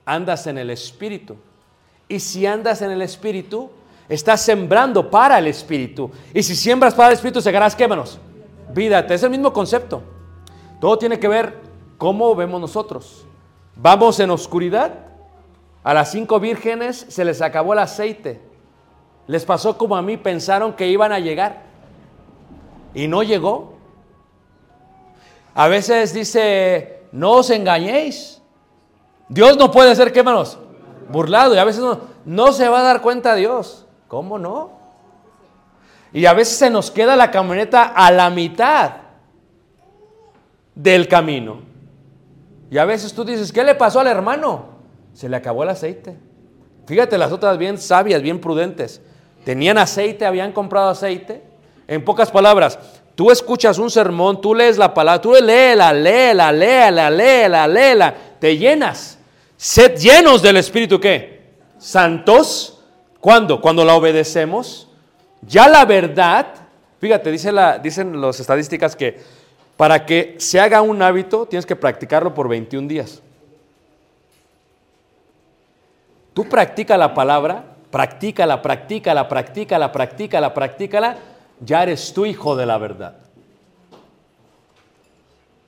Andas en el espíritu. Y si andas en el espíritu, estás sembrando para el espíritu. Y si siembras para el espíritu, segarás, ¿qué manos? Vida. Es el mismo concepto. Todo tiene que ver cómo vemos nosotros. Vamos en oscuridad. A las cinco vírgenes se les acabó el aceite. Les pasó como a mí, pensaron que iban a llegar. Y no llegó. A veces dice, no os engañéis. Dios no puede ser, ¿qué manos? Burlado. Y a veces no, no se va a dar cuenta Dios. ¿Cómo no? Y a veces se nos queda la camioneta a la mitad del camino. Y a veces tú dices, ¿qué le pasó al hermano? Se le acabó el aceite. Fíjate, las otras bien sabias, bien prudentes. Tenían aceite, habían comprado aceite. En pocas palabras, Tú escuchas un sermón, tú lees la palabra, tú léela, léela, léela, léela, léela, te llenas. Sed llenos del Espíritu, ¿qué? Santos. ¿Cuándo? Cuando la obedecemos. Ya la verdad, fíjate, dice la, dicen las estadísticas que para que se haga un hábito tienes que practicarlo por 21 días. Tú practica la palabra, practícala, practícala, practícala, practícala, practícala ya eres tú hijo de la verdad.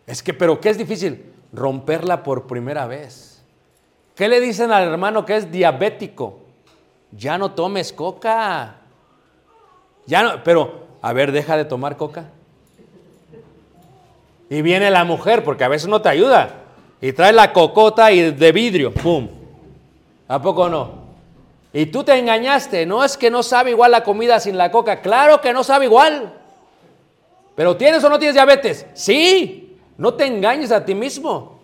Es que, pero ¿qué es difícil? Romperla por primera vez. ¿Qué le dicen al hermano que es diabético? Ya no tomes coca. Ya no, pero, a ver, deja de tomar coca. Y viene la mujer, porque a veces no te ayuda. Y trae la cocota y de vidrio, ¡pum! ¿A poco no? Y tú te engañaste. No es que no sabe igual la comida sin la coca. Claro que no sabe igual. Pero ¿tienes o no tienes diabetes? Sí. No te engañes a ti mismo.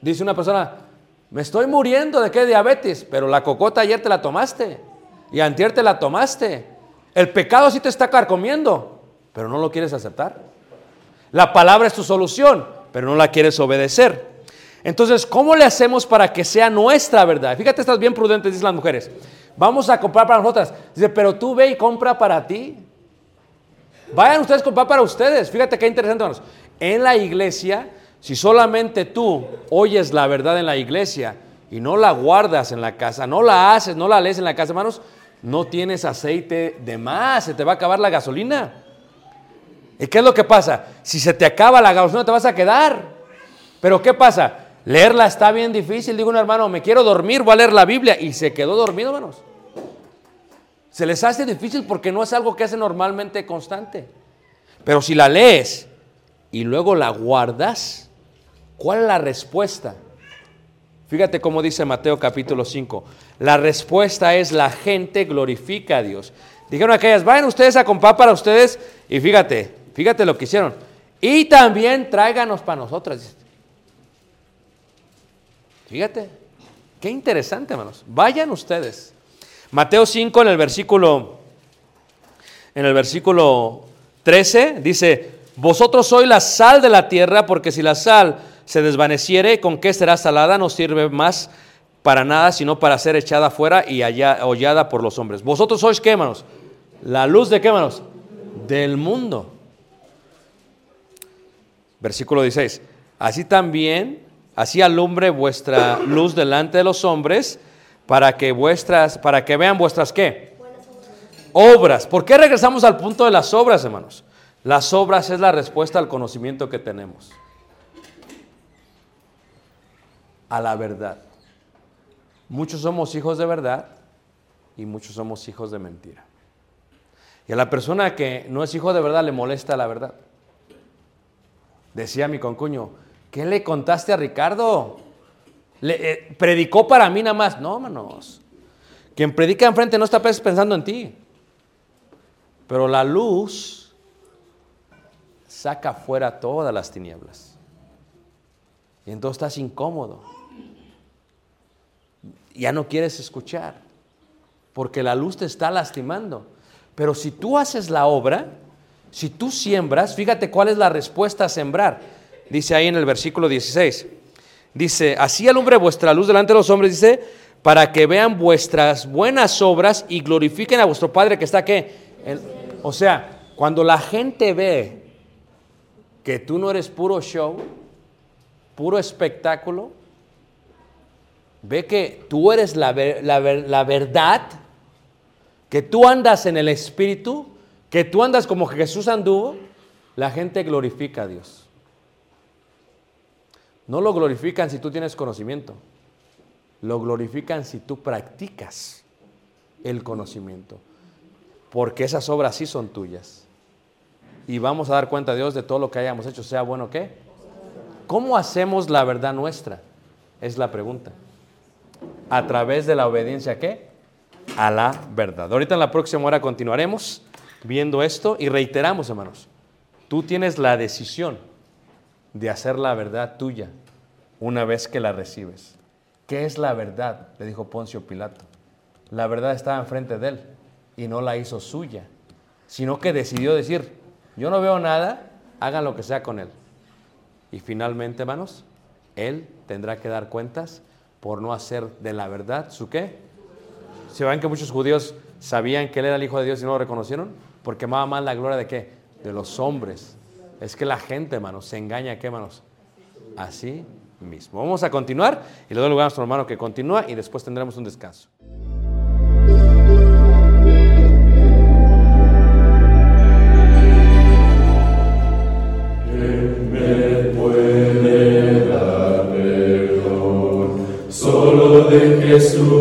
Dice una persona, me estoy muriendo de qué diabetes, pero la cocota ayer te la tomaste y antier te la tomaste. El pecado sí te está carcomiendo, pero no lo quieres aceptar. La palabra es tu solución, pero no la quieres obedecer. Entonces, ¿cómo le hacemos para que sea nuestra verdad? Fíjate, estás bien prudente, dicen las mujeres. Vamos a comprar para nosotras. Dice, pero tú ve y compra para ti. Vayan ustedes a comprar para ustedes. Fíjate qué interesante, hermanos. En la iglesia, si solamente tú oyes la verdad en la iglesia y no la guardas en la casa, no la haces, no la lees en la casa, hermanos, no tienes aceite de más, se te va a acabar la gasolina. ¿Y qué es lo que pasa? Si se te acaba la gasolina, te vas a quedar. Pero ¿qué pasa? Leerla está bien difícil. Digo un hermano, me quiero dormir, voy a leer la Biblia. Y se quedó dormido, hermanos. Se les hace difícil porque no es algo que hace normalmente constante. Pero si la lees y luego la guardas, ¿Cuál es la respuesta? Fíjate cómo dice Mateo capítulo 5. La respuesta es la gente glorifica a Dios. Dijeron aquellas, vayan ustedes a comprar para ustedes y fíjate, fíjate lo que hicieron. Y también tráiganos para nosotras. Fíjate, qué interesante, hermanos. Vayan ustedes. Mateo 5 en el versículo en el versículo 13 dice, "Vosotros sois la sal de la tierra, porque si la sal se desvaneciere, ¿con qué será salada? No sirve más para nada, sino para ser echada afuera y allá, hollada por los hombres. Vosotros sois qué, hermanos? La luz de qué, hermanos? Del mundo. Versículo 16. Así también, así alumbre vuestra luz delante de los hombres, para que vuestras, para que vean vuestras qué? Obras. ¿Por qué regresamos al punto de las obras, hermanos? Las obras es la respuesta al conocimiento que tenemos. A la verdad. Muchos somos hijos de verdad y muchos somos hijos de mentira. Y a la persona que no es hijo de verdad le molesta la verdad. Decía mi concuño, ¿qué le contaste a Ricardo? Le, eh, predicó para mí nada más. No, hermanos. Quien predica enfrente no está pensando en ti. Pero la luz saca fuera todas las tinieblas. Y entonces estás incómodo. Ya no quieres escuchar. Porque la luz te está lastimando. Pero si tú haces la obra, si tú siembras, fíjate cuál es la respuesta a sembrar. Dice ahí en el versículo 16. Dice, así alumbre vuestra luz delante de los hombres, dice, para que vean vuestras buenas obras y glorifiquen a vuestro Padre que está aquí. o sea, cuando la gente ve que tú no eres puro show, puro espectáculo, ve que tú eres la, la verdad, que tú andas en el Espíritu, que tú andas como Jesús anduvo, la gente glorifica a Dios. No lo glorifican si tú tienes conocimiento, lo glorifican si tú practicas el conocimiento, porque esas obras sí son tuyas. Y vamos a dar cuenta a Dios de todo lo que hayamos hecho, sea bueno o qué. ¿Cómo hacemos la verdad nuestra? Es la pregunta. ¿A través de la obediencia qué? A la verdad. Ahorita en la próxima hora continuaremos viendo esto y reiteramos, hermanos, tú tienes la decisión de hacer la verdad tuya una vez que la recibes. ¿Qué es la verdad? Le dijo Poncio Pilato. La verdad estaba enfrente de él y no la hizo suya, sino que decidió decir, yo no veo nada, hagan lo que sea con él. Y finalmente, hermanos, él tendrá que dar cuentas por no hacer de la verdad su qué. ¿Se ven que muchos judíos sabían que él era el Hijo de Dios y no lo reconocieron? Porque amaba más la gloria de qué? De los hombres. Es que la gente, hermanos, se engaña, ¿qué, hermanos? Así mismo. Vamos a continuar y le doy lugar a nuestro hermano que continúa y después tendremos un descanso. Jesús,